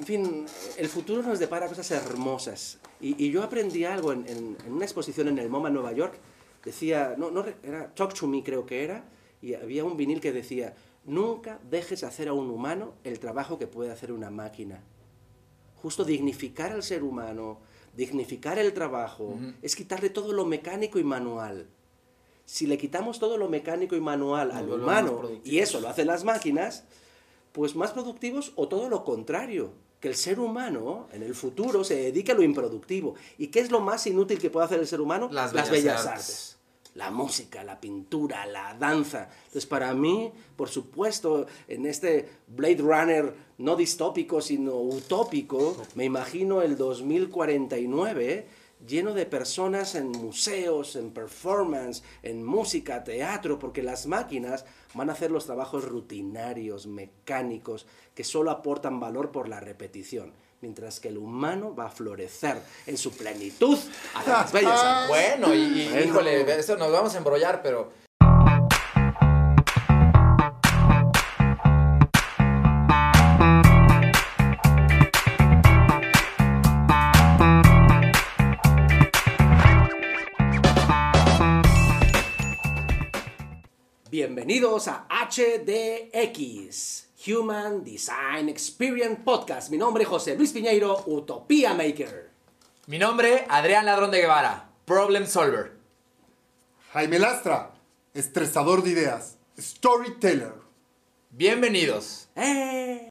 en fin, el futuro nos depara cosas hermosas. Y, y yo aprendí algo en, en- en una exposición en el MoMA Nueva York. Decía, no, era Talk to Me creo que era, y había un vinil que decía, nunca dejes hacer a un humano el trabajo que puede hacer una máquina. Justo dignificar al ser humano, dignificar el trabajo, es quitarle todo lo mecánico y manual. Si le quitamos todo lo mecánico y manual al humano, y eso lo hacen las máquinas, pues más productivos o todo lo contrario, que el ser humano en el futuro se dedique a lo improductivo. ¿Y qué es lo más inútil que puede hacer el ser humano? Las bellas artes. La música, la pintura, la danza. Entonces, para mí, por supuesto, en este Blade Runner no distópico, sino utópico, me imagino el 2049 lleno de personas en museos, en performance, en música, teatro, porque las máquinas van a hacer los trabajos rutinarios, mecánicos, que solo aportan valor por la repetición, mientras que el humano va a florecer en su plenitud hacia las bellas artes. Bueno, y, híjole, eso nos vamos a embrollar, pero Bienvenidos a HDX, Human Design Experience Podcast. Mi nombre es José Luis Piñeiro, Utopía Maker. mi nombre, Adrián Ladrón de Guevara, Problem Solver. Jaime Lastra, estresador de ideas, storyteller. Bienvenidos. ¡Eh!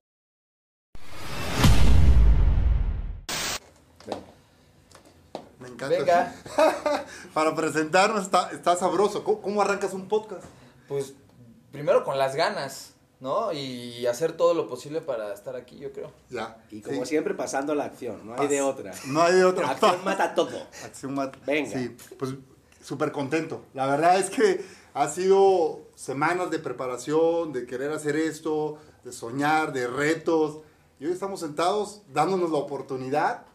Me encanta. Venga, Para presentarnos está, está sabroso. ¿Cómo, cómo arrancas un podcast? pues primero con las ganas, ¿no? Y hacer todo lo posible para estar aquí, yo creo. Ya. Y como sí. siempre, pasando la acción, no hay de otra. No hay de otra. Acción mata todo. Acción mata. Venga. Sí, pues súper contento. La verdad es que ha sido semanas de preparación, de querer hacer esto, de soñar, de retos. Y hoy estamos sentados dándonos la oportunidad,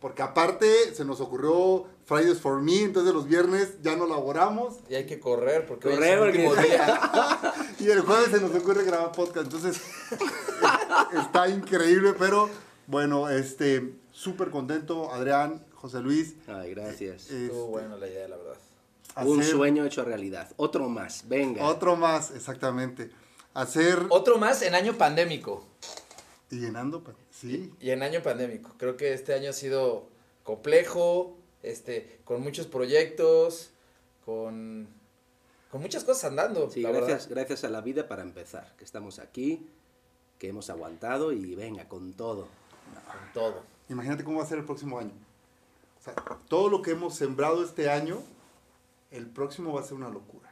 porque aparte se nos ocurrió Fridays for Me, entonces los viernes ya no laboramos. Y hay que correr porque hoy Correr, es el último porque- día. Y el jueves se nos ocurre grabar podcast, entonces está increíble, pero bueno, este, súper contento, Adrián, José Luis. Ay, gracias. este, Estuvo bueno la idea, la verdad. Un sueño hecho realidad. Otro más, venga. Otro más, exactamente. Hacer Otro más en año pandémico. y llenando, pa- sí. Y en año pandémico. Creo que este año ha sido complejo, este, con muchos proyectos, con, con muchas cosas andando. Sí, la gracias, verdad. gracias a la vida para empezar, que estamos aquí, que hemos aguantado y venga, con todo. Con todo. Imagínate cómo va a ser el próximo año. O sea, todo lo que hemos sembrado este año, el próximo va a ser una locura.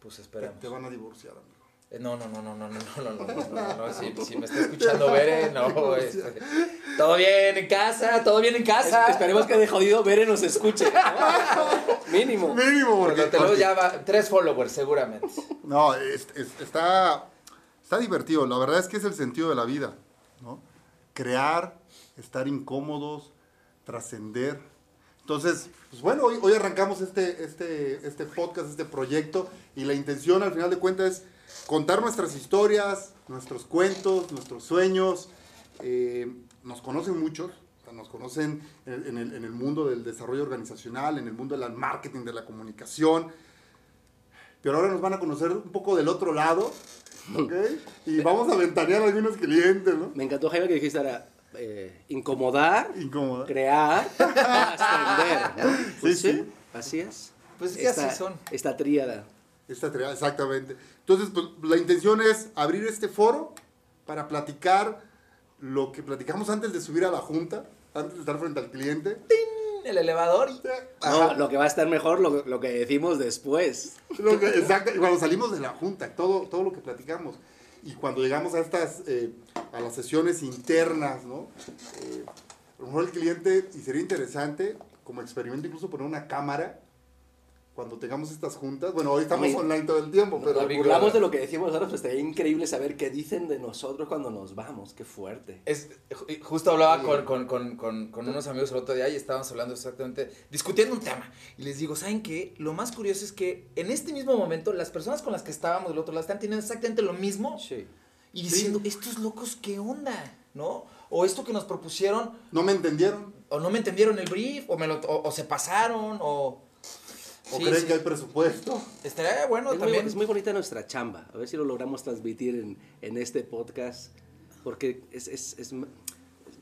Pues Te, esperemos. te van a divorciar, amigo. Eh, No, no, no, no, no, no, no, no, no, no, no, si, si me está escuchando Bere, no, este, todo bien en casa, todo bien en casa. Esperemos que de jodido Bere nos escuche. Mínimo. Mínimo, porque, te lo ya va, tres followers seguramente. No, es- es- está, está divertido. La verdad es que es el sentido de la vida, ¿no? Crear, estar incómodos, trascender. Entonces, pues bueno, hoy, hoy arrancamos este, este, este podcast, este proyecto, y la intención al final de cuentas es contar nuestras historias, nuestros cuentos, nuestros sueños. Eh, nos conocen muchos, o sea, nos conocen en, en el, en el mundo del desarrollo organizacional, en el mundo del marketing, de la comunicación, pero ahora nos van a conocer un poco del otro lado, ¿ok? Y vamos a ventanear a algunos clientes, ¿no? Me encantó, Jaime, que dijiste ahora, eh, incomodar, Incómoda. crear, ascender. ¿no? Pues Sí, sí, sí. así es. Pues es que esta, así son. Esta tríada. Esta tarea, exactamente. Entonces, pues, la intención es abrir este foro para platicar lo que platicamos antes de subir a la junta, antes de estar frente al cliente. El elevador y... No, lo que va a estar mejor, lo, lo que decimos después. Lo que- exacto, cuando salimos de la junta, todo, todo lo que platicamos. Y cuando llegamos a estas, eh, a las sesiones internas, ¿no? Eh, a lo mejor el cliente, y sería interesante, como experimento, incluso poner una cámara cuando tengamos estas juntas. Bueno, hoy estamos Oye, online todo el tiempo, pero... Nos burlamos de lo que decimos nosotros, pues estaría increíble saber qué dicen de nosotros cuando nos vamos. Qué fuerte. Es, justo hablaba con, con, con, con, con unos amigos el otro día y estábamos hablando exactamente, discutiendo un tema. Y les digo, ¿saben qué? Lo más curioso es que en este mismo momento las personas con las que estábamos del otro lado están teniendo exactamente lo mismo Sí. y diciendo, estos locos, ¿qué onda? ¿No? o esto que nos propusieron, No me entendieron. o no me entendieron el brief, o, me lo, o, o se pasaron, o... O Sí, creen sí. que hay presupuesto. Estaría bueno es, muy, también. es muy bonita nuestra chamba. A ver si lo logramos transmitir en, en este podcast. Porque es, es, es,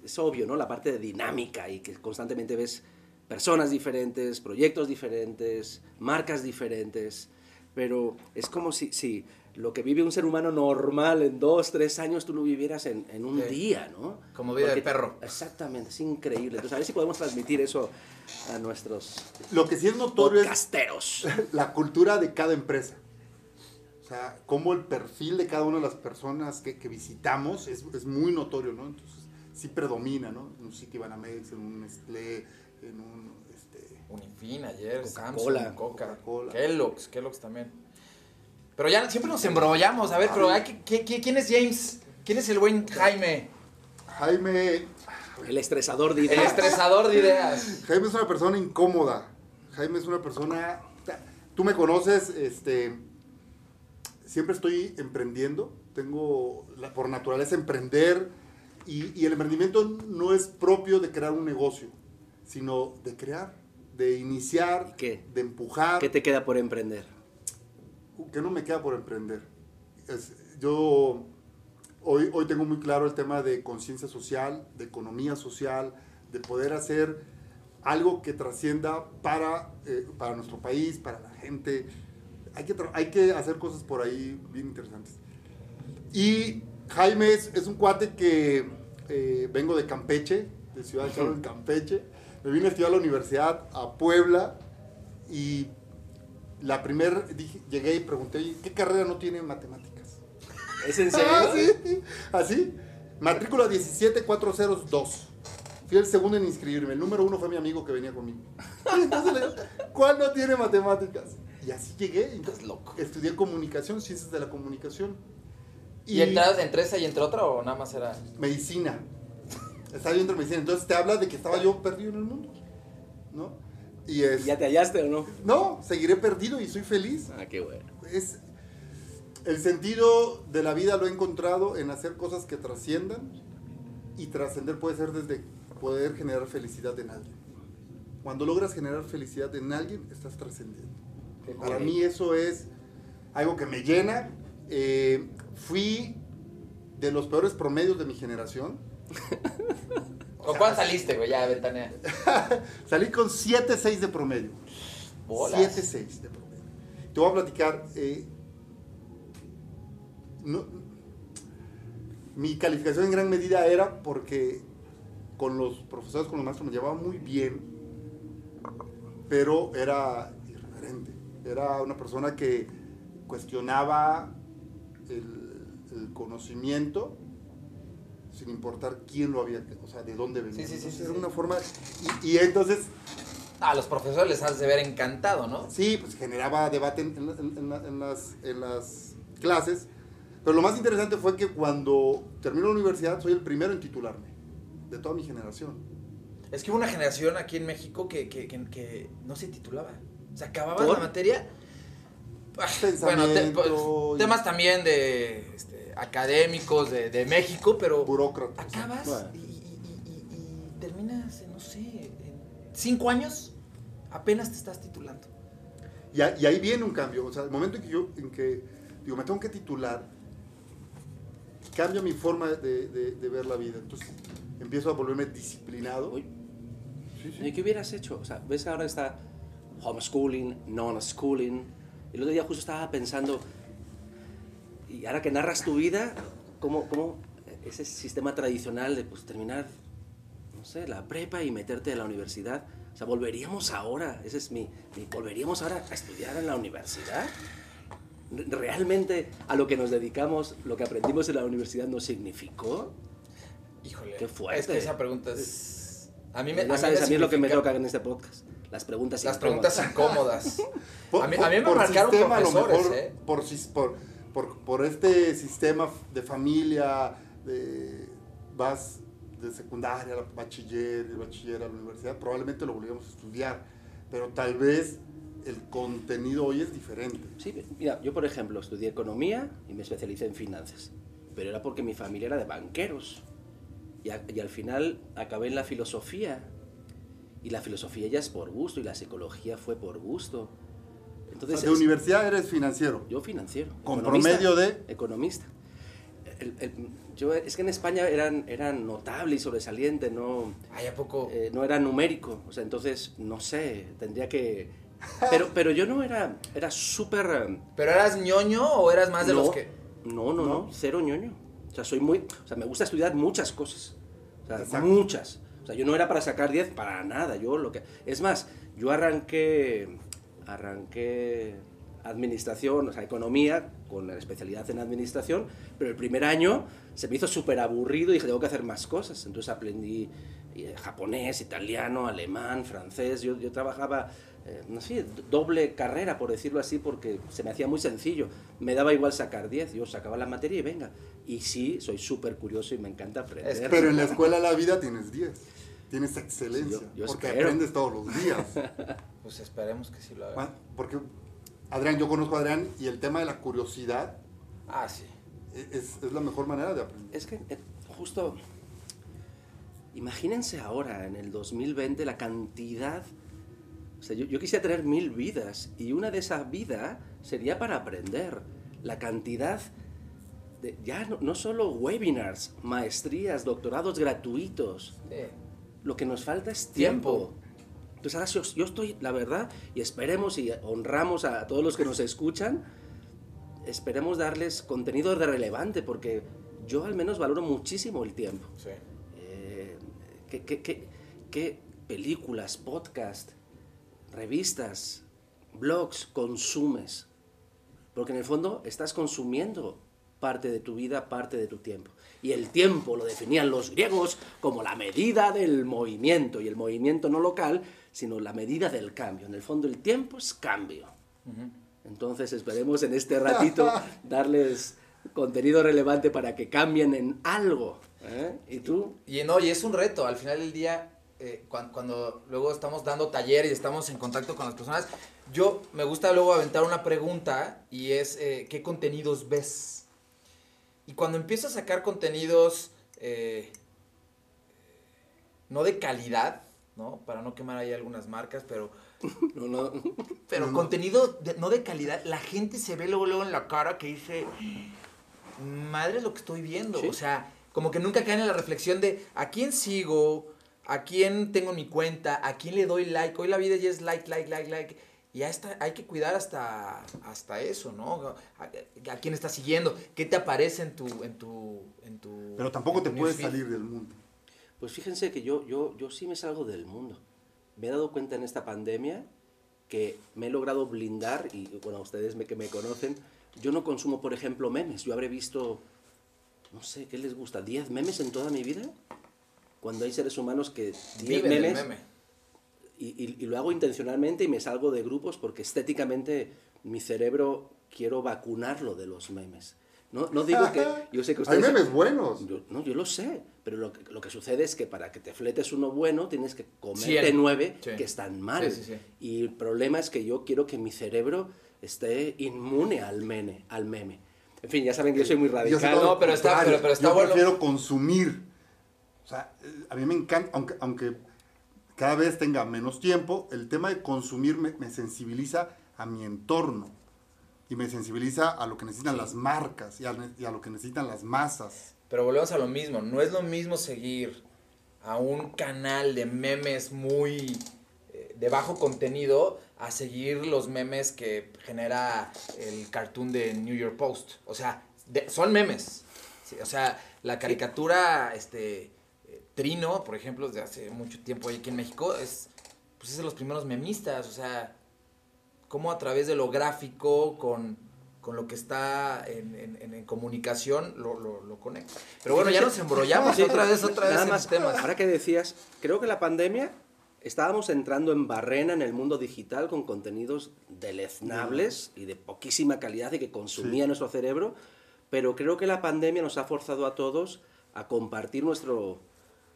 es obvio, ¿no? La parte de dinámica y que constantemente ves personas diferentes, proyectos diferentes, marcas diferentes. Pero es como si, si lo que vive un ser humano normal en dos, tres años, tú lo vivieras en, en un Sí. día, ¿no? Como vida de Porque- perro. Exactamente, es increíble. Entonces, a ver si podemos transmitir eso a nuestros Lo que sí es notorio es podcasteros. la cultura de cada empresa. O sea, cómo el perfil de cada una de las personas que, que visitamos es, es muy notorio, ¿no? Entonces, sí predomina, ¿no? En un City Banamex, en un Nestlé, en un... Este, Unifin ayer, Coca-Cola. Samsung, Coca, Coca-Cola. Kellogg's, Kellogg's también. Pero ya siempre nos embrollamos. A ver, pero hay que- ¿qué- qué- ¿quién es James? ¿Quién es el buen Jaime? Jaime, El estresador de El ideas. estresador de ideas. Jaime es una persona incómoda. Jaime es una persona... Tú me conoces, este... Siempre estoy emprendiendo. Tengo la- por naturaleza emprender. Y, y el emprendimiento no es propio de crear un negocio, sino de crear, de iniciar, ¿Y qué? de empujar. ¿Qué te queda por emprender? Que no me queda por emprender. Es- yo hoy, hoy tengo muy claro el tema de conciencia social, de economía social, de poder hacer algo que trascienda para, eh, para nuestro país, para la gente. Hay que, hay que hacer cosas por ahí bien interesantes. Y Jaime es, es un cuate que eh, vengo de Campeche, de Ciudad de Charro, en Campeche. Me vine a estudiar a la universidad a Puebla y la primera, llegué y pregunté, "Oye, ¿qué carrera no tiene matemáticas? ¿Es en serio? Ah, sí, así. Matrícula 17402. Fui el segundo en inscribirme. El número uno fue mi amigo que venía conmigo. Entonces le digo, ¿cuál no tiene matemáticas? Y así llegué. Entonces, loco. Estudié comunicación, ciencias de la comunicación. ¿Y entras entre esa y entre otra o nada más era? medicina. Estaba yo entre medicina. Entonces te habla de que estaba yo perdido en el mundo. ¿No? Y es. ¿Ya te hallaste o no? No, seguiré perdido y soy feliz. Ah, qué bueno. Es. El sentido de la vida lo he encontrado en hacer cosas que trasciendan. Y trascender puede ser desde poder generar felicidad en alguien. Cuando logras generar felicidad en alguien, estás trascendiendo. Para mí eso es algo que me llena. Eh, fui de los peores promedios de mi generación. ¿Con cuál saliste, güey? Ya, ventanea. Salí con 7.6 de promedio. Bolas. 7.6 de promedio. Te voy a platicar. eh, no- mi calificación en gran medida era porque con los profesores, con los maestros me llevaba muy bien, pero era irreverente. Era una persona que cuestionaba el, el conocimiento sin importar quién lo había, o sea, de dónde venía. Sí, sí, sí, Entonces, sí, era una forma... Y, y entonces A los profesores les has de ver encantado, ¿no? Sí, pues generaba debate en, en- en- en la- en las, clases. Pero lo más interesante fue que cuando terminé la universidad soy el primero en titularme de toda mi generación. Es que hubo una generación aquí en México que, que, que, que no se titulaba. O sea, acababas ¿Por? la materia. ah, Bueno, te- pues, temas también de este, académicos de, de México, pero Burócratas. acabas Bueno. y, y- y- y- y terminas, no sé, en cinco años, apenas te estás titulando. Y, a- y ahí viene un cambio. O sea, el momento en que yo en que digo, me tengo que titular, cambia mi forma de, de- de ver la vida. Entonces empiezo a volverme disciplinado. Uy, Sí, sí. ¿y ¿Qué hubieras hecho? O sea, ves ahora está homeschooling, non-schooling. El otro día justo estaba pensando, y ahora que narras tu vida, ¿cómo, cómo ese sistema tradicional de pues, terminar, no sé, la prepa y meterte a la universidad? O sea, ¿volveríamos ahora? Ese es mi, mi- ¿Volveríamos ahora a estudiar en la universidad? ¿Re- ¿Realmente a lo que nos dedicamos, lo que aprendimos en la universidad nos significó? Híjole. Qué fuerte. Es que esa pregunta es... A mí me, ya mí sabes, me a mí es lo que me toca en este podcast. Las preguntas Las incómodas. preguntas incómodas. A, mí, a mí me por marcaron sistema, a lo profesores, mejor, ¿eh? por, por, por, por este sistema de familia, de, vas de secundaria a bachiller, de bachiller a la universidad, probablemente lo volvíamos a estudiar, pero tal vez el contenido hoy es diferente. Sí, mira, yo por ejemplo estudié economía y me especialicé en finanzas, pero era porque mi familia era de banqueros. Y, a- y al final acabé en la filosofía. Y la filosofía ya es por gusto y la psicología fue por gusto. O Entonces, sea, de es- universidad eres financiero. yo financiero. Con economista, promedio de- Economista. El- el- yo, es que en España eran, eran notable y sobresaliente, no, Ay, ¿a poco? eh, no era numérico. O sea, entonces, no sé, tendría que... Pero, pero yo no era, era súper... ¿Pero eras ñoño o eras más de no, los que...? No, no, no, cero ñoño. O sea, soy muy... O sea, me gusta estudiar muchas cosas. O sea, Exacto. muchas. O sea, yo no era para sacar 10 para nada. Yo lo que... Es más, yo arranqué... Arranqué administración, o sea, economía, con la especialidad en administración, pero el primer año se me hizo súper aburrido y dije, tengo que hacer más cosas. Entonces aprendí eh, japonés, italiano, alemán, francés. Yo, yo trabajaba, eh, no sé, doble carrera, por decirlo así, porque se me hacía muy sencillo. Me daba igual sacar 10, yo sacaba la materia y venga. Y sí, soy súper curioso y me encanta aprender. Pero en la escuela la vida tienes 10. Tienes excelencia. Yo- yo porque espero. aprendes todos los días. Pues esperemos que sí lo haga. Bueno, porque, Adrián, yo conozco a Adrián y el tema de la curiosidad Ah, sí. es, es la mejor manera de aprender. Es que eh, justo, imagínense ahora, en el 2020, la cantidad... O sea, yo, yo quisiera tener mil vidas y una de esas vidas sería para aprender. La cantidad de, ya no, no solo webinars, maestrías, doctorados gratuitos. Sí. Lo que nos falta es Tiempo. tiempo. Entonces ahora yo, yo estoy, la verdad, y esperemos y honramos a todos los que nos escuchan, esperemos darles contenido de relevante, porque yo al menos valoro muchísimo el tiempo. Sí. Eh, ¿qué, qué- qué- qué películas, podcast, revistas, blogs consumes? Porque en el fondo estás consumiendo parte de tu vida, parte de tu tiempo. Y el tiempo lo definían los griegos como la medida del movimiento, y el movimiento no local, sino la medida del cambio. En el fondo el tiempo es cambio. Entonces esperemos en este ratito darles contenido relevante para que cambien en algo. ¿eh? ¿Y tú? Y no, y es un reto. Al final del día, eh, cuan- cuando, luego estamos dando talleres y estamos en contacto con las personas, yo me gusta luego aventar una pregunta y es, eh, ¿qué contenidos ves? Y cuando empiezo a sacar contenidos eh, no de calidad, ¿no? Para no quemar ahí algunas marcas, pero No, no. pero contenido de- no de calidad, la gente se ve luego, luego en la cara que dice, madre es lo que estoy viendo. Sí. O sea, como que nunca caen en la reflexión de a quién sigo, a quién tengo en mi cuenta, a quién le doy like. Hoy la vida ya es like, like, like, like. Y ya está, hay que cuidar hasta, hasta eso, ¿no? A, a quién estás siguiendo, qué te aparece en tu... En tu, en tu Pero tampoco en te puedes salir del mundo. Pues fíjense que yo, yo, yo sí me salgo del mundo. Me he dado cuenta en esta pandemia que me he logrado blindar, y bueno, ustedes me, que me conocen, yo no consumo, por ejemplo, memes. Yo habré visto, no sé, ¿qué les gusta? ¿10 memes en toda mi vida? Cuando hay seres humanos que 10 Viven del memes... meme. Y, y- y lo hago intencionalmente y me salgo de grupos porque estéticamente mi cerebro quiero vacunarlo de los memes. No, no digo que... Yo sé que Hay memes buenos. Yo- no, yo lo sé, pero lo, que- lo que sucede es que para que te fletes uno bueno tienes que comerte Cien. nueve Sí. que están mal. Sí, sí, sí. Y el problema es que yo quiero que mi cerebro esté inmune al meme, al meme. En fin, ya saben que yo soy muy Yo radical. todo no, pero está- pero- pero está Yo bueno. prefiero consumir. O sea, a mí me encanta, aunque, aunque cada vez tenga menos tiempo, el tema de consumir me, me sensibiliza a mi entorno. Y me sensibiliza a lo que necesitan las marcas y a, y a lo que necesitan las masas. Pero volvemos a lo mismo, no es lo mismo seguir a un canal de memes muy eh, de bajo contenido a seguir los memes que genera el cartoon de New York Post. O sea, de- son memes. Sí, o sea, la caricatura este eh, Trino, por ejemplo, desde hace mucho tiempo aquí en México, es, pues es de los primeros memistas. O sea, cómo a través de lo gráfico, con, con lo que está en, en- en- en comunicación, lo, lo, lo conecta. Pero bueno, ya nos embrollamos Sí, otra vez, otra vez Nada en más, temas. ahora que decías, creo que la pandemia estábamos entrando en barrena en el mundo digital con contenidos deleznables y de poquísima calidad y que consumía Sí. nuestro cerebro, pero creo que la pandemia nos ha forzado a todos a compartir nuestro,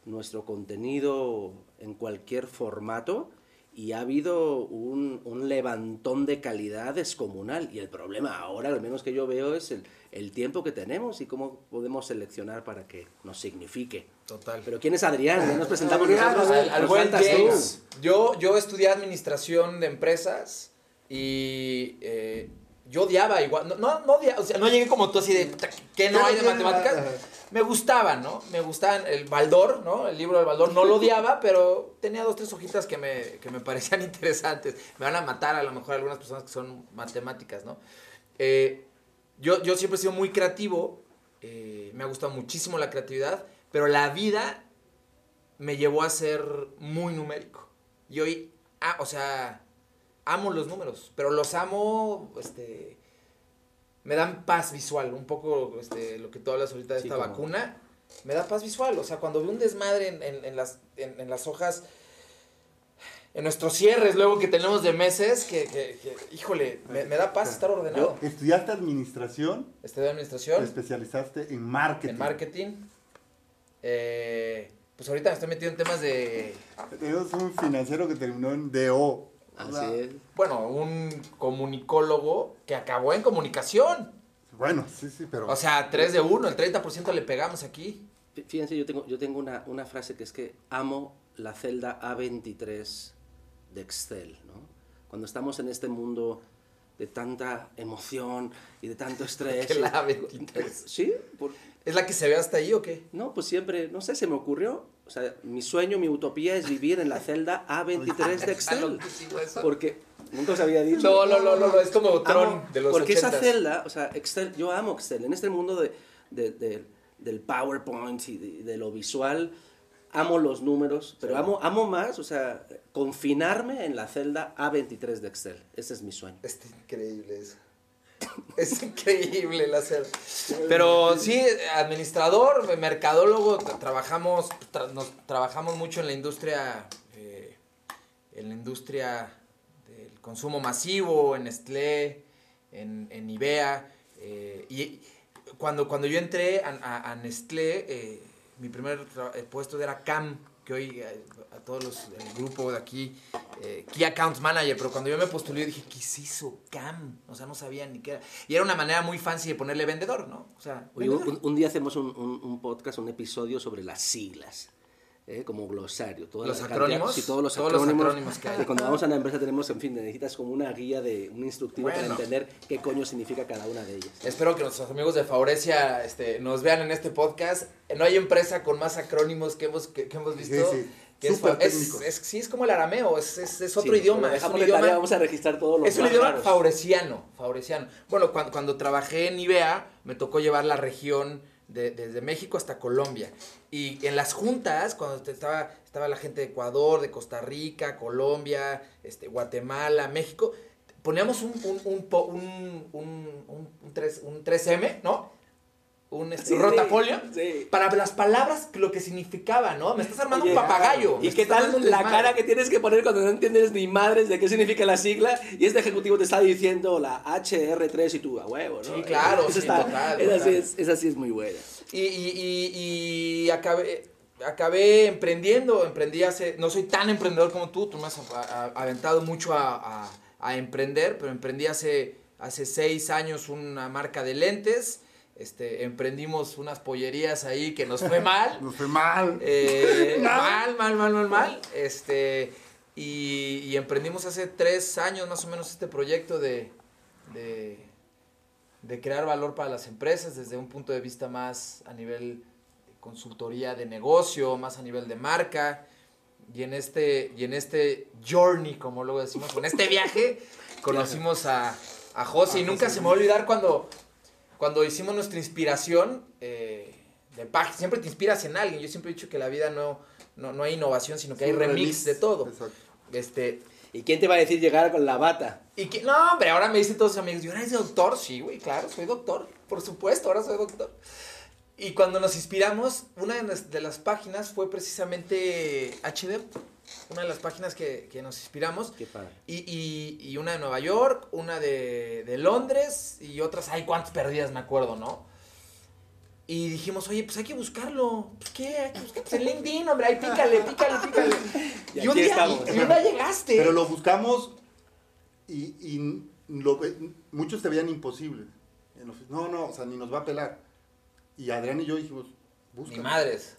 nuestro contenido en cualquier formato y ha habido un, un levantón de calidad descomunal. Y el problema ahora, al menos que yo veo, es el, el tiempo que tenemos y cómo podemos seleccionar para que nos signifique. Total. Pero ¿quién es Adrián? Nos presentamos Adrián, nosotros. Al, al buen tú. James. Yo, yo estudié administración de empresas y eh, yo odiaba igual. No, no, no o sea, no llegué como tú así de "Puta, ¿qué no hay de matemáticas? Me gustaban, ¿no? Me gustaban el Baldor, ¿no? El libro del Baldor. No lo odiaba, pero tenía dos, tres hojitas que me, que me parecían interesantes. Me van a matar a lo mejor algunas personas que son matemáticas, ¿no? Eh, yo, yo siempre he sido muy creativo. eh, me ha gustado muchísimo la creatividad, pero la vida me llevó a ser muy numérico. Y hoy, ah, o sea, amo los números, pero los amo, este, me dan paz visual, un poco este, lo que tú hablas ahorita de Sí, esta como- vacuna, me da paz visual, o sea, cuando veo un desmadre en, en- en las, en, en las hojas, en nuestros cierres luego que tenemos de meses, que, que- que, híjole, me, me da paz estar ordenado. Estudiaste administración, Estudié te administración, especializaste en marketing. en marketing, eh, pues ahorita me estoy metido en temas de Tenemos un financiero que terminó en DO. Así sea, es. bueno, un comunicólogo que acabó en comunicación. Bueno, sí, sí, pero. O sea, 3 de 1, el 30% le pegamos aquí. Fí- Fíjense, yo tengo, yo tengo una, una frase que es que amo la celda A23 de Excel, ¿no? Cuando estamos en este mundo de tanta emoción y de tanto estrés. Que y- la A23. Sí, por- ¿Es la que se ve hasta ahí o qué? no, pues siempre, no sé, se me ocurrió. O sea, mi sueño, mi utopía es vivir en la celda A23 de Excel. Porque nunca os había dicho. No, no, no, no, no, es como Tron Amo- de los Porque esa 80s. celda, o sea, Excel, yo amo Excel. En este mundo de, de- de- del PowerPoint y de, de lo visual, amo los números, pero amo, amo más, o sea, confinarme en la celda A23 de Excel. Ese es mi sueño. Está increíble eso. Es increíble el hacer. Pero sí, administrador, mercadólogo, tra- trabajamos, tra- nos, trabajamos mucho en la industria, eh, en la industria del consumo masivo, en Nestlé, en, en Ibea. eh, y cuando, cuando yo entré a, a- a Nestlé, eh, mi primer puesto era CAM, que hoy eh, a todos los, el grupo de aquí, eh, Key Account Manager, pero cuando yo me postulé dije, ¿qué es eso? CAM, o sea, no sabía ni qué era. Y era una manera muy fancy de ponerle vendedor, ¿no? O sea, Oye, un, un día hacemos un, un- un podcast, un episodio sobre las siglas. ¿Eh? como glosario. Toda ¿Los la acrónimos? sí, todos los Todos los acrónimos. acrónimos que hay. cuando vamos a una empresa tenemos, en fin, necesitas como una guía, de un instructivo para entender qué coño significa cada una de ellas. Espero que nuestros amigos de Favorecia este, nos vean en este podcast. No hay empresa con más acrónimos que hemos, que, que hemos visto. Sí, sí. que es, es- es- sí, es como el arameo, es, es, es otro Sí, idioma. Es un idioma, tarea, vamos a registrar todos los es un idioma favoreciano. Bueno, cuando, cuando trabajé en IBEA, me tocó llevar la región de- desde México hasta Colombia. Y en las juntas, cuando estaba, estaba la gente de Ecuador, de Costa Rica, Colombia, este, Guatemala, México, poníamos un, un, un, un, un 3, un 3M, ¿no? Un este, Sí, rotafolio. sí. Para las palabras, lo que significaba, ¿no? Me estás armando un papagayo. ¿Y qué tal la cara que tienes que poner cuando no entiendes ni madres de qué significa la sigla y este ejecutivo te está diciendo la HR3 y tú a huevo, ¿no? Sí, claro, sí, está- total, esa, total. Sí es, esa sí es muy buena. Y, y, y, y acabé, acabé emprendiendo, emprendí hace, no soy tan emprendedor como tú, tú me has aventado mucho a, a- a emprender, pero emprendí hace, hace seis años una marca de lentes, este, emprendimos unas pollerías ahí que nos fue mal, Nos fue mal. eh, mal, mal, mal, mal, mal, este, y, y emprendimos hace tres años más o menos este proyecto de, de, de crear valor para las empresas desde un punto de vista más a nivel de consultoría de negocio, más a nivel de marca. Y en este, y en este journey, como luego decimos, en este viaje, conocimos a, a José. Y nunca se me va a olvidar cuando, cuando hicimos nuestra inspiración eh, de página. Siempre te inspiras en alguien. Yo siempre he dicho que la vida no, no, no hay innovación, sino que hay remix, de todo. Exacto. Este, ¿Y quién te va a decir llegar con la bata? y que, no, hombre, ahora me dicen todos sus amigos, ¿yo eres doctor? Sí, güey, claro, soy doctor, por supuesto, ahora soy doctor. Y cuando nos inspiramos, una de las, de las páginas fue precisamente HD, una de las páginas que, que nos inspiramos. Qué padre. Y, y, y una de Nueva York, una de, de Londres y otras, ay, cuántas perdidas me acuerdo, ¿no? Y dijimos, oye, pues hay que buscarlo. Pues, ¿Qué? Hay que buscarlo. Pues en LinkedIn, hombre, ahí pícale, pícale, pícale. Y Y, un día, estamos. y, y un día llegaste. Pero lo buscamos y, y lo muchos te veían imposible. No, no, o sea, ni nos va a pelar. Y Adrián y yo dijimos, Ni busca. madres.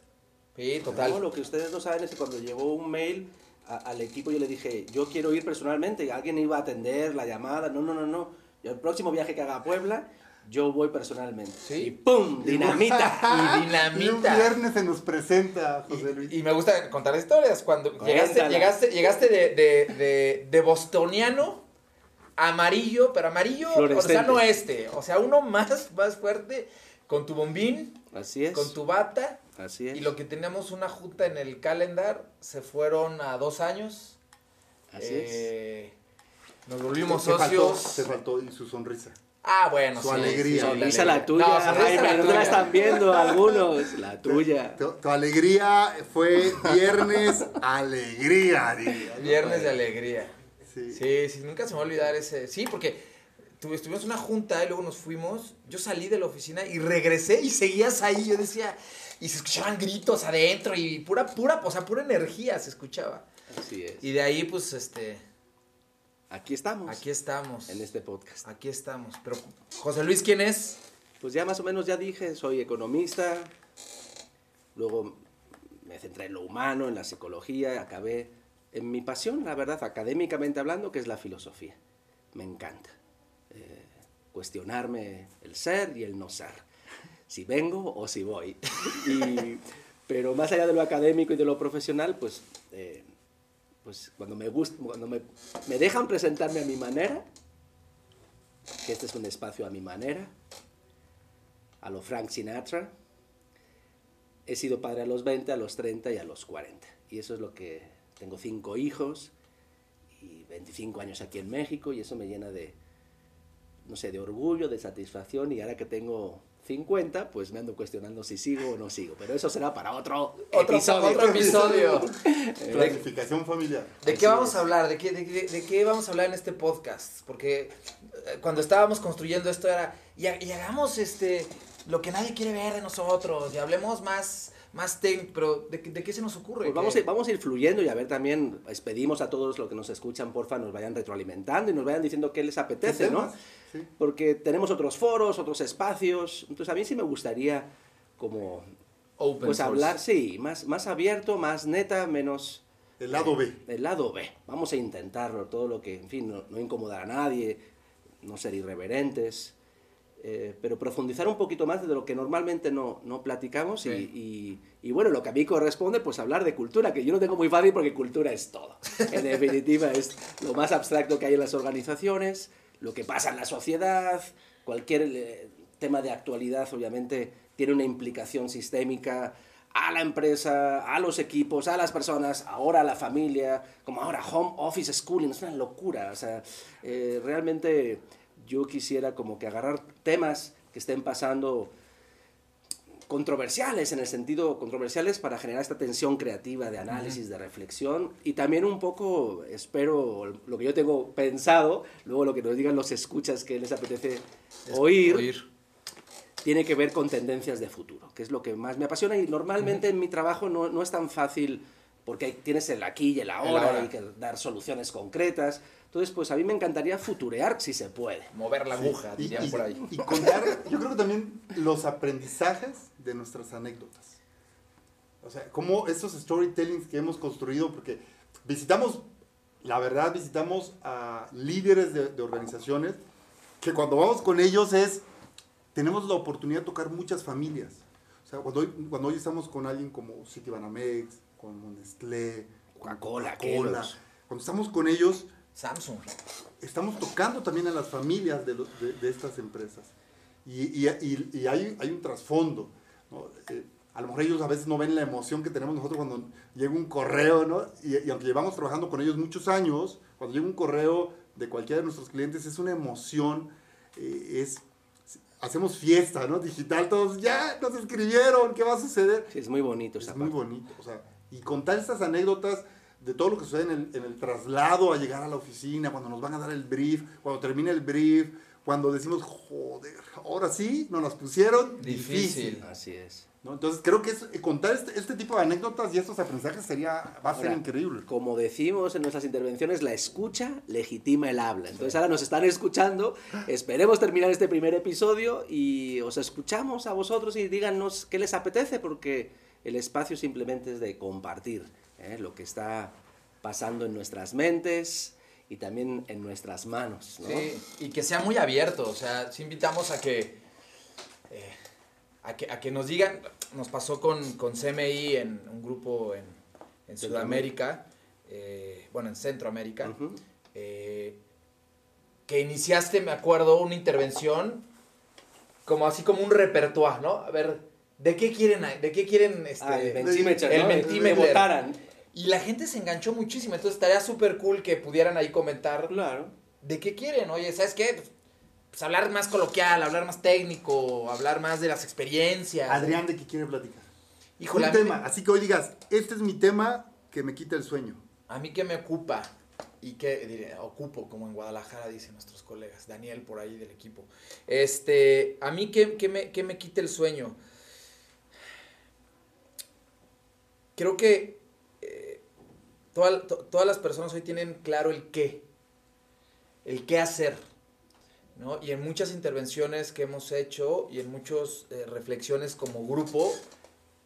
Sí, total. No, lo que ustedes no saben es que cuando llegó un mail a- al equipo yo le dije, yo quiero ir personalmente, alguien iba a atender la llamada, no, no, no, no, yo el próximo viaje que haga a Puebla, yo voy personalmente. Sí. Y ¡pum! Dinamita. Y dinamita. Y un viernes se nos presenta José Luis. Y, y me gusta contar historias. Cuando llegaste, Cuéntala. llegaste, llegaste de, de, de, de bostoniano, amarillo, pero amarillo, o sea, no este. O sea, uno más, más fuerte, con tu bombín, Así es. con tu bata. Así es. Y lo que teníamos una junta en el calendar se fueron a dos años. Así Eh, Nos volvimos faltó, socios. te faltó y su sonrisa. Ah, bueno, Su sí, alegría. sí, Sonrisa la tuya, No, la no te tuya. la están viendo algunos, la tuya. Tu, tu alegría fue viernes alegría, diría. Viernes de alegría. Sí. Sí, sí, nunca se me va a olvidar ese. Sí, porque estuvimos en una junta y luego nos fuimos. Yo salí de la oficina y regresé y seguías ahí. Yo decía, y se escuchaban gritos adentro y pura, pura, o sea, pura energía se escuchaba. Así es. Y de ahí, pues, este, Aquí estamos, aquí estamos. en este podcast. Aquí estamos. Pero, José Luis, ¿quién es? Pues ya más o menos ya dije, soy economista, luego me centré en lo humano, en la psicología, acabé en mi pasión, la verdad, académicamente hablando, que es la filosofía. Me encanta cuestionarme el ser y el no ser, si vengo o si voy. Y- pero más allá de lo académico y de lo profesional, pues, eh, pues cuando, me, gust- cuando me, me dejan presentarme a mi manera, que este es un espacio a mi manera, a lo Frank Sinatra. He sido padre a los 20, a los 30 y a los 40. Y eso es lo que... Tengo cinco hijos y 25 años aquí en México y eso me llena de, no sé, de orgullo, de satisfacción y ahora que tengo 50, pues me ando cuestionando si sigo o no sigo. Pero eso será para otro, Otro episodio. otro episodio. Planificación familiar. ¿De qué vamos a hablar? ¿De qué, de, qué- de qué vamos a hablar en este podcast? Porque eh, cuando estábamos construyendo esto era, y, y hagamos este, lo que nadie quiere ver de nosotros, y hablemos más, más técnico, pero ¿de, qué- de qué se nos ocurre? Pues vamos, a, vamos a ir fluyendo y a ver también, les pedimos a todos los que nos escuchan, porfa, nos vayan retroalimentando y nos vayan diciendo qué les apetece, ¿Qué ¿no? Sí. Porque tenemos otros foros, otros espacios, entonces a mí sí me gustaría como, Open pues source. hablar, sí, más, más abierto, más neta, menos... El lado B. El lado B, vamos a intentarlo, todo lo que, en fin, no, no incomodar a nadie, no ser irreverentes, eh, pero profundizar un poquito más de lo que normalmente no, no platicamos y, Sí. y- y, bueno, lo que a mí corresponde, pues hablar de cultura, que yo no tengo muy fácil porque cultura es todo. En definitiva, es lo más abstracto que hay en las organizaciones, lo que pasa en la sociedad, cualquier eh, tema de actualidad, obviamente, tiene una implicación sistémica a la empresa, a los equipos, a las personas, ahora a la familia, como ahora home office schooling, es una locura. O sea, eh, realmente yo quisiera como que agarrar temas que estén pasando controversiales, en el sentido controversiales para generar esta tensión creativa de análisis, de reflexión y también un poco, espero, lo que yo tengo pensado, luego lo que nos digan los escuchas que les apetece oír, tiene que ver con tendencias de futuro, que es lo que más me apasiona y normalmente en mi trabajo no, no es tan fácil porque tienes el aquí y el ahora, El ahora. hay que dar soluciones concretas. Entonces, pues a mí me encantaría futurear si se puede. Mover la aguja, dirían y- por ahí. y contar, yo creo que también los aprendizajes de nuestras anécdotas. O sea, como estos storytellings que hemos construido, porque visitamos, la verdad, visitamos a líderes de, de organizaciones que cuando vamos con ellos es, tenemos la oportunidad de tocar muchas familias. O sea, cuando hoy, cuando hoy estamos con alguien como Citibanamex, con Nestlé, Coca-Cola, Kellogg's. cuando estamos con ellos, Samsung. estamos tocando también a las familias de, los- de- de estas empresas. Y, y- y- y hay, hay un trasfondo. ¿no? Eh, a lo mejor ellos a veces no ven la emoción que tenemos nosotros cuando llega un correo, ¿no? Y, aunque llevamos trabajando con ellos muchos años, cuando llega un correo de cualquiera de nuestros clientes es una emoción, eh, es... Hacemos fiesta, ¿no? Digital, todos, ya nos escribieron, ¿qué va a suceder? Sí, es muy bonito Es muy parte. bonito. O sea, y contar estas anécdotas de todo lo que sucede en el, en el traslado a llegar a la oficina, cuando nos van a dar el brief, cuando termina el brief, cuando decimos, joder, ahora sí, nos las pusieron Difícil. difícil. Así es. ¿no? Entonces creo que es- contar este, este tipo de anécdotas y estos aprendizajes sería, va a ser Ahora, increíble. Como decimos en nuestras intervenciones, la escucha legitima el habla. Entonces ahora nos están escuchando. Esperemos terminar este primer episodio y os escuchamos a vosotros y díganos qué les apetece, porque el espacio simplemente es de compartir ¿eh? lo que está pasando en nuestras mentes y también en nuestras manos. ¿no? Sí, y que sea muy abierto, o sea, invitamos a que, eh, a que, a que nos digan, nos pasó con, con CMI en un grupo en, en Sudamérica, eh, bueno, en Centroamérica, eh, que iniciaste, me acuerdo, una intervención como así como un repertoire, ¿no? A ver, ¿de qué quieren, de qué quieren este, Ah, el Mentimeter, el ¿no? Mentimeter. Que votaran. Y la gente se enganchó muchísimo, entonces estaría súper cool que pudieran ahí comentar Claro. ¿De qué quieren? Oye, ¿sabes qué? Pues, pues hablar más coloquial, hablar más técnico, hablar más de las experiencias. Adrián, ¿de qué quiere platicar? Híjole, un tema, así que hoy digas, este es mi tema que me quita el sueño. a mí que me ocupa y que diré, ocupo, como en Guadalajara dicen nuestros colegas, Daniel por ahí del equipo. Este, a mí que, que me, que me quite el sueño. Creo que eh, toda- to- todas las personas hoy tienen claro el qué, el qué hacer. ¿no? Y en muchas intervenciones que hemos hecho y en muchas eh, reflexiones como grupo,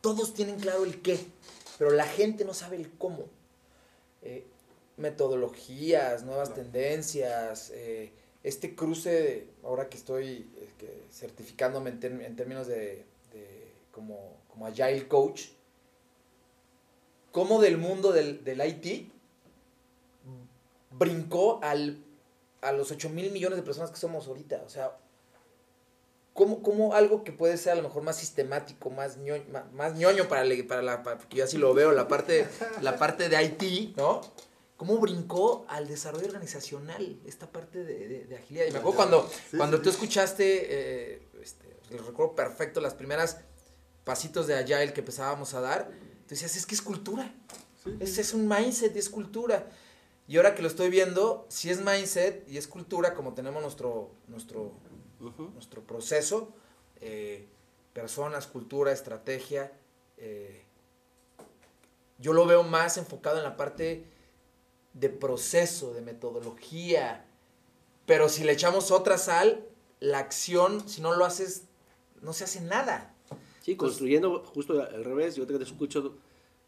todos tienen claro el qué, pero la gente no sabe el cómo. Eh, metodologías, nuevas tendencias, eh, este cruce, ahora que estoy eh, que certificándome en términos de, de como, como Agile Coach, cómo del mundo del, del IT brincó al, a los 8 mil millones de personas que somos ahorita. O sea, ¿cómo, cómo algo que puede ser a lo mejor más sistemático, más ñoño, más, más ñoño para, le- para la, para- porque yo así lo veo, la parte, la parte de IT, ¿no? ¿Cómo brincó al desarrollo organizacional esta parte de, de- de agilidad? Y me acuerdo cuando, Sí, cuando sí, tú escuchaste, eh, este, recuerdo perfecto, las primeras pasitos de Agile que empezábamos a dar, tú decías, es que es cultura. Sí. Ese es un mindset, es cultura. Y ahora que lo estoy viendo, si es mindset y es cultura, como tenemos nuestro, nuestro, nuestro proceso, eh, personas, cultura, estrategia, eh, yo lo veo más enfocado en la parte de proceso, de metodología, pero si le echamos otra sal, la acción, si no lo haces, no se hace nada. Sí, construyendo justo al revés, yo te escucho,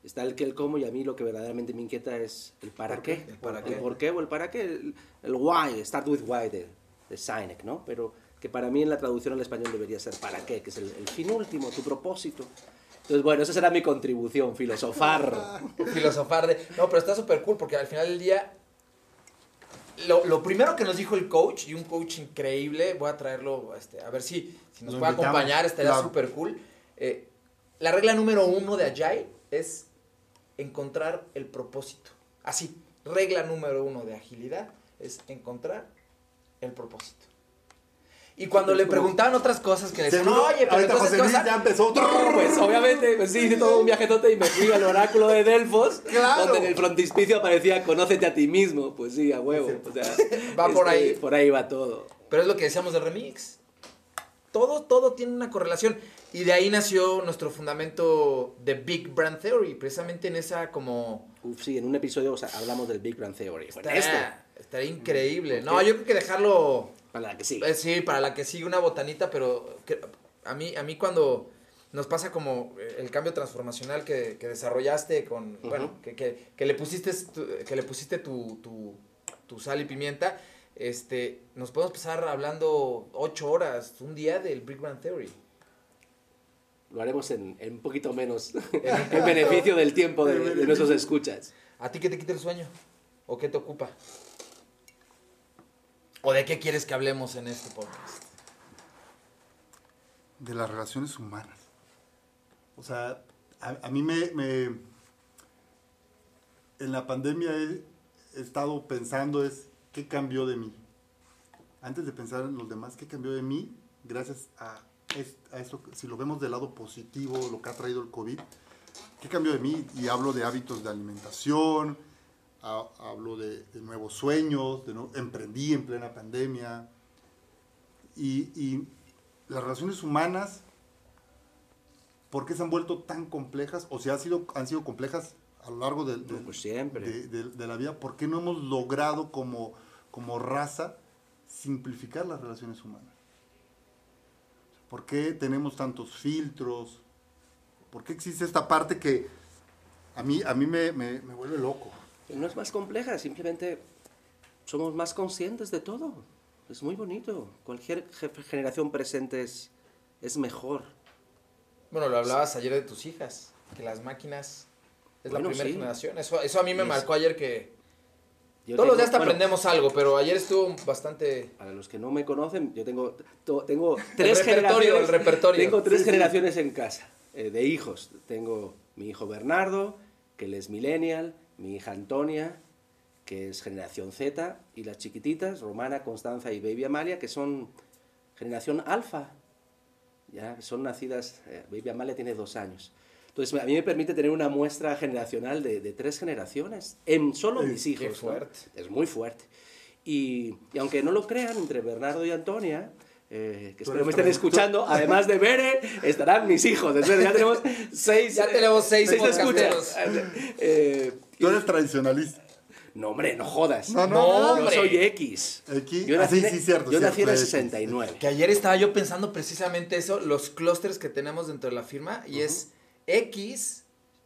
está el qué, el cómo, y a mí lo que verdaderamente me inquieta es el para ¿Por qué. qué? El para El qué. por qué o el para qué, el, el why, start with why de, de Sinek, ¿no? Pero que para mí en la traducción al español debería ser para qué, que es el, el fin último, tu propósito. Entonces, bueno, esa será mi contribución, filosofar. filosofar de... No, pero está súper cool porque al final del día... Lo, lo primero que nos dijo el coach, y un coach increíble, voy a traerlo, este, a ver si, si nos Lo puede invitamos, acompañar, estaría claro. súper cool. Eh, la regla número uno de Agile es encontrar el propósito. Así, regla número uno de agilidad es encontrar el propósito. Y cuando le preguntaban otras cosas que decían, Seguro, oye, pero entonces, José ¿qué Luis vas a-?" ya empezó. Pues obviamente, pues sí, hice todo un viajetote y me fui al oráculo de Delfos, Claro. donde en el frontispicio aparecía conócete a ti mismo. Pues sí, a huevo. O sea, Va por ahí. Por ahí va todo. Pero es lo que decíamos del remix. Todo, todo tiene una correlación. Y de ahí nació nuestro fundamento de Big Brand Theory, precisamente en esa como... Uf, sí, en un episodio o sea, hablamos del Big Bang Theory. Bueno, Estaría, este, estaría increíble. No, yo creo que dejarlo... para la que sí. eh, sí, para la que sigue una botanita, pero que- a, mí, a mí cuando nos pasa como eh, el cambio transformacional que, que desarrollaste con... Bueno, que, que- que le pusiste, tu, que le pusiste tu, tu, tu sal y pimienta, este, nos podemos pasar hablando ocho horas, un día del Big Bang Theory. Lo haremos en, en un poquito menos, en beneficio del tiempo de, de nuestros escuchas. ¿A ti qué te quita el sueño? ¿O qué te ocupa? ¿O de qué quieres que hablemos en este podcast? de las relaciones humanas. O sea, a, a mí me, me- En la pandemia he, he estado pensando es, ¿qué cambió de mí? Antes de pensar en los demás, ¿qué cambió de mí? Gracias a, a esto, si lo vemos del lado positivo, lo que ha traído el COVID, ¿qué cambió de mí? Y hablo de hábitos de alimentación, ha- hablo de, de nuevos sueños, de no- emprendí en plena pandemia, Y, y las relaciones humanas, ¿por qué se han vuelto tan complejas? O sea, sido, han sido complejas a lo largo de, de- No, pues siempre. de- de- de la vida. ¿Por qué no hemos logrado como, como raza simplificar las relaciones humanas? ¿Por qué tenemos tantos filtros? ¿Por qué existe esta parte que a mí, a mí me, me- me vuelve loco? No es más compleja, simplemente somos más conscientes de todo. Es muy bonito. Cualquier ge- generación presente es, es mejor. Bueno, lo hablabas ayer de tus hijas, que las máquinas es Bueno, la primera sí. generación. Eso, eso a mí me Es- marcó ayer que Yo todos los tengo- días te bueno, aprendemos algo, pero ayer estuvo bastante... Para los que no me conocen, yo tengo, to- tengo tres repertorio, generaciones. el repertorio. Tengo tres Sí, sí. generaciones en casa eh, de hijos. Tengo mi hijo Bernardo, que él es millennial, mi hija Antonia, que es generación Z, y las chiquititas, Romana, Constanza y Baby Amalia, que son generación alfa. Ya son nacidas, eh, Baby Amalia tiene dos años. Entonces, a mí me permite tener una muestra generacional de, de tres generaciones, en solo mis hijos. qué ¿no? fuerte. Es muy fuerte. Y, y aunque no lo crean, entre Bernardo y Antonia, eh, que espero me estén escuchando, además de Bere, estarán mis hijos. Entonces ya tenemos seis, Ya tenemos seis podcasteros. escuchas. Eh, Tú eres tradicionalista. no, hombre, no jodas. No, no, No, Yo hombre. soy X. X. Yo Ah, nací, sí, en- sí, cierto, yo cierto, nací en el X, 69. Que ayer estaba yo pensando precisamente eso, los clústeres que tenemos dentro de la firma, y es X,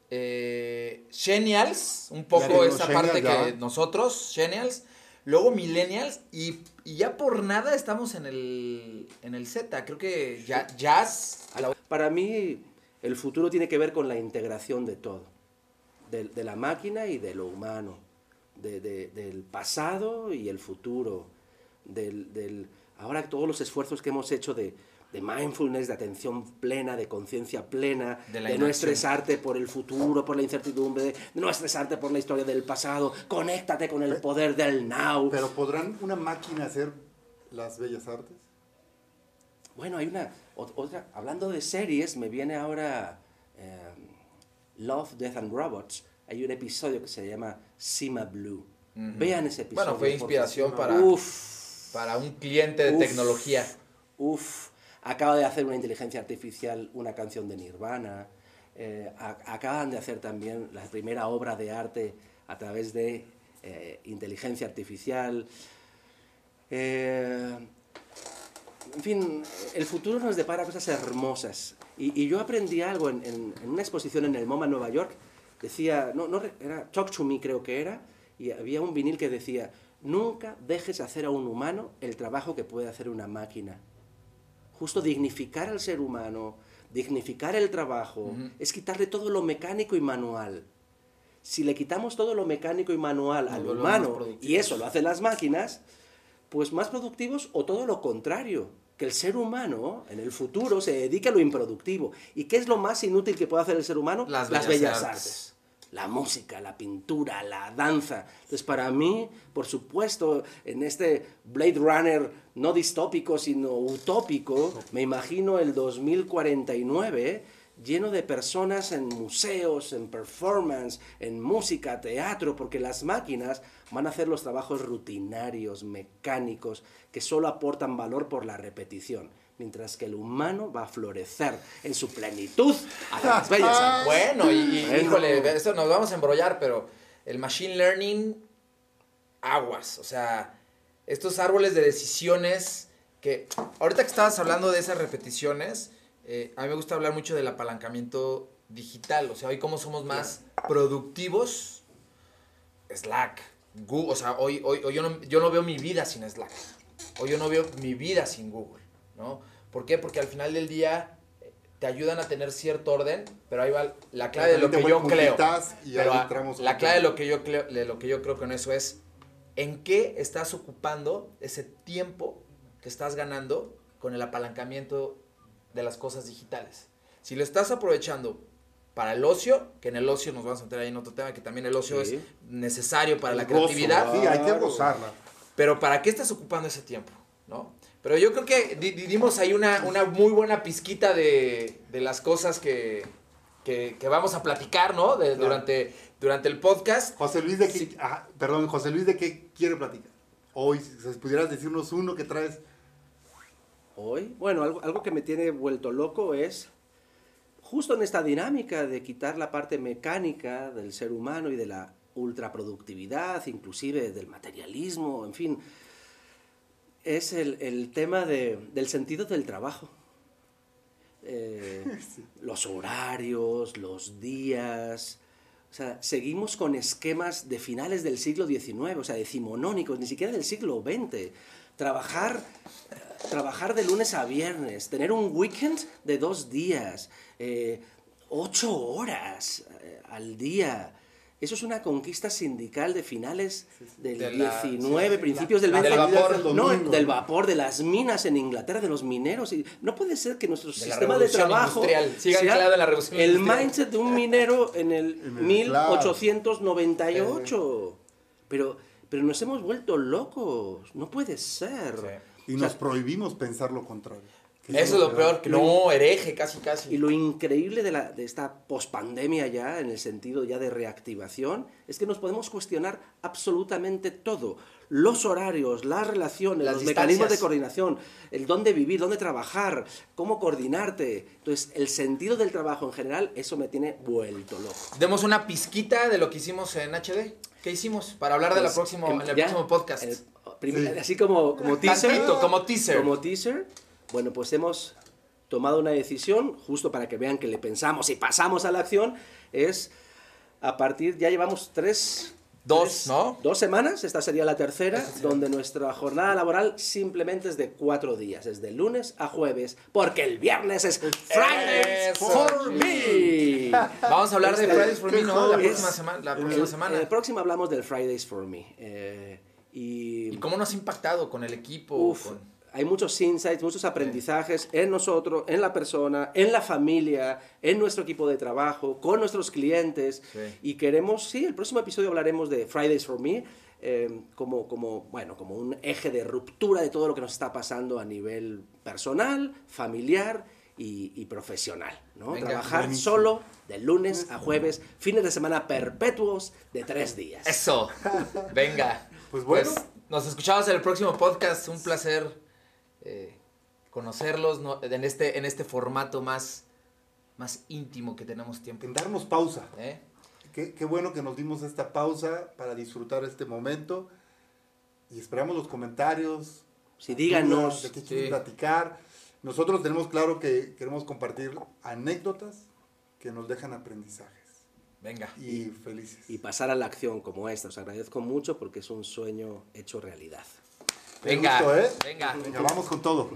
eh, Genials, un poco esa parte ya. que nosotros, Genials, luego Millennials, y, y ya por nada estamos en el, en el Z, creo que ya, Jazz, a la- Para mí, el futuro tiene que ver con la integración de todo, de, de la máquina y de lo humano, de- de- del pasado y el futuro, del, del- ahora todos los esfuerzos que hemos hecho de, de mindfulness, de atención plena, de conciencia plena, De de, no estresarte por el futuro, por la incertidumbre, de, no estresarte por la historia del pasado, conéctate con el poder del now. Pero ¿podrán una máquina hacer las bellas artes? Bueno, hay una ot- otra, hablando de series, me viene ahora eh, Love, Death and Robots. Hay un episodio que se llama Sima Blue. Vean ese episodio. Bueno, fue inspiración para- Uf, para un cliente de Uf. tecnología. uf. Acaba de hacer una inteligencia artificial una canción de Nirvana. Eh, acaban de hacer también la primera obra de arte a través de eh, inteligencia artificial. Eh, en fin, el futuro nos depara cosas hermosas. Y, yo aprendí algo en, una exposición en el MoMA Nueva York. Decía, no, era Talk to Me creo que era, y había un vinil que decía, nunca dejes hacer a un humano el trabajo que puede hacer una máquina. Justo dignificar al ser humano, dignificar el trabajo, es quitarle todo lo mecánico y manual. Si le quitamos todo lo mecánico y manual al humano, y eso lo hacen las máquinas, pues más productivos o todo lo contrario, que el ser humano en el futuro se dedique a lo improductivo. ¿Y qué es lo más inútil que puede hacer el ser humano? Las bellas artes. artes. La música, la pintura, la danza. Entonces, para mí, por supuesto, en este Blade Runner no distópico, sino utópico, me imagino el 2049 lleno de personas en museos, en performance, en música, teatro, porque las máquinas van a hacer los trabajos rutinarios, mecánicos, que solo aportan valor por la repetición, mientras que el humano va a florecer en su plenitud a las bellas artes. Bueno, y, y, Bueno. híjole, eso nos vamos a embrollar, pero el machine learning, aguas. O sea, estos árboles de decisiones que. Ahorita que estabas hablando de esas repeticiones, eh, a mí me gusta hablar mucho del apalancamiento digital. O sea, hoy cómo somos más productivos. Slack, Google. O sea, hoy, hoy, hoy yo, no, yo no veo mi vida sin Slack. Hoy yo no veo mi vida sin Google. ¿No? ¿Por qué? Porque al final del día eh, te ayudan a tener cierto orden, pero ahí va la clave de lo que yo creo. Pero a- la clave de lo que yo creo, de lo que yo creo con eso es en qué estás ocupando ese tiempo que estás ganando con el apalancamiento de las cosas digitales. Si lo estás aprovechando para el ocio, que en el ocio nos vamos a meter ahí en otro tema, que también el ocio Sí. es necesario para El la gozo, creatividad. Sí, hay que gozarla. Pero ¿para qué estás ocupando ese tiempo? ¿No? Pero yo creo que di- di- dimos ahí una, una muy buena pizquita de, de las cosas que, que, que vamos a platicar, ¿no? De- Claro. durante, durante el podcast. José Luis de qué, Sí. ah, perdón, José Luis de qué quiere platicar. Hoy, si pudieras decirnos uno que traes hoy. Bueno, algo, algo que me tiene vuelto loco es justo en esta dinámica de quitar la parte mecánica del ser humano y de la ultraproductividad, inclusive del materialismo, en fin, es el, el tema de, del sentido del trabajo. Eh, los horarios, los días. O sea, seguimos con esquemas de finales del siglo XIX, o sea, decimonónicos, ni siquiera del siglo XX. Trabajar, trabajar de lunes a viernes, tener un weekend de dos días, eh, ocho horas eh, al día. Eso es una conquista sindical de finales del De la- 19, sí, principios del la- 20. del vapor. del no, del vapor, de las minas en Inglaterra, de los mineros. y- no puede ser que nuestro sistema de trabajo sea la revolución el industrial. mindset de un minero en el, En el 1898. Pero, pero nos hemos vuelto locos. No puede ser. Y O sea, nos prohibimos pensar lo contrario. Eso es lo peor, que no, hereje, casi, casi. Y lo increíble de, la, de esta pospandemia ya, en el sentido ya de reactivación, es que nos podemos cuestionar absolutamente todo. Los horarios, las relaciones, Las los mecanismos de distancias. coordinación, el dónde vivir, dónde trabajar, cómo coordinarte. Entonces, el sentido del trabajo en general, eso me tiene vuelto loco. Demos una pizquita de lo que hicimos en HD. ¿Qué hicimos? Para hablar del Pues, próximo, em, el próximo podcast. el- prim- Sí. Así como, como teaser. Tantito, como teaser. Como teaser. Bueno, pues hemos tomado una decisión, justo para que vean que le pensamos y pasamos a la acción, es a partir, ya llevamos tres... Dos, tres- ¿no? Dos semanas, esta sería la tercera, donde nuestra jornada laboral simplemente es de cuatro días, es de lunes a jueves, porque el viernes es Fridays Eso. for Me. Vamos a hablar de Este, Fridays for Me, ¿no? La próxima Es- semana. La próxima El, semana. el próximo hablamos del Fridays for Me. eh, y, ¿Y cómo nos ha impactado con el equipo? Uf, con- hay muchos insights, muchos aprendizajes en nosotros, en la persona, en la familia, en nuestro equipo de trabajo, con nuestros clientes. Sí. Y queremos, sí, el próximo episodio hablaremos de Fridays for Me eh, como, como, bueno, como un eje de ruptura de todo lo que nos está pasando a nivel personal, familiar y, y profesional. ¿no? Venga, Trabajar buenísimo. solo de lunes a jueves, fines de semana perpetuos de tres días. Eso. Venga. Pues bueno. nos escuchamos en el próximo podcast. Un placer eh, conocerlos ¿no? en, este, en este formato más, más íntimo que tenemos tiempo. En darnos pausa. ¿eh? Qué, qué bueno que nos dimos esta pausa para disfrutar este momento. Y esperamos los comentarios. Sí, díganos. De qué quieren Sí. platicar. Nosotros tenemos claro que queremos compartir anécdotas que nos dejan aprendizajes. Venga. Y felices. y pasar a la acción como esta. Os agradezco mucho porque es un sueño hecho realidad. Qué Venga. gusto, ¿eh? Venga. Venga, vamos con todo.